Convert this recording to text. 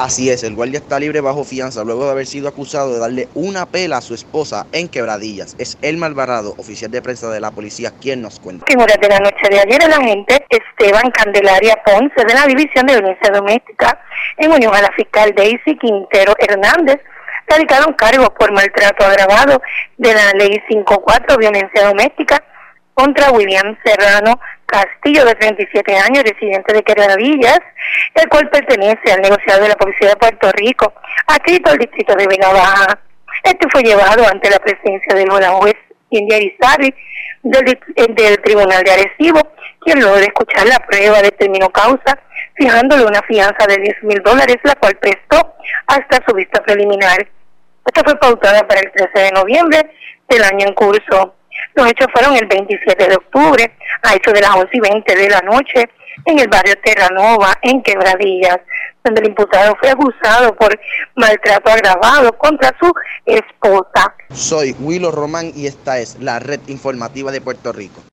Así es, el guardia está libre bajo fianza luego de haber sido acusado de darle una pela a su esposa en Quebradillas. Es Elma Alvarado, oficial de prensa de la policía, quien nos cuenta. En horas de la noche de ayer, el agente Esteban Candelaria Ponce de la División de Violencia Doméstica, en unión a la fiscal Daisy Quintero Hernández, radicaron cargos por maltrato agravado de la Ley 54, Violencia Doméstica, contra William Serrano Castillo, de 37 años, residente de Quebradillas, el cual pertenece al negociado de la Policía de Puerto Rico, adscrito al distrito de Vega. Este fue llevado ante la presencia del juez India Irizarry del, del Tribunal de Arecibo, quien luego de escuchar la prueba determinó causa, fijándole una fianza de 10 mil dólares, la cual prestó hasta su vista preliminar. Esta fue pautada para el 13 de noviembre del año en curso. Los hechos fueron el 27 de octubre, a eso de las 11 y 20 de la noche, en el barrio Terranova, en Quebradillas, donde el imputado fue acusado por maltrato agravado contra su esposa. Soy Willo Román y esta es la red informativa de Puerto Rico.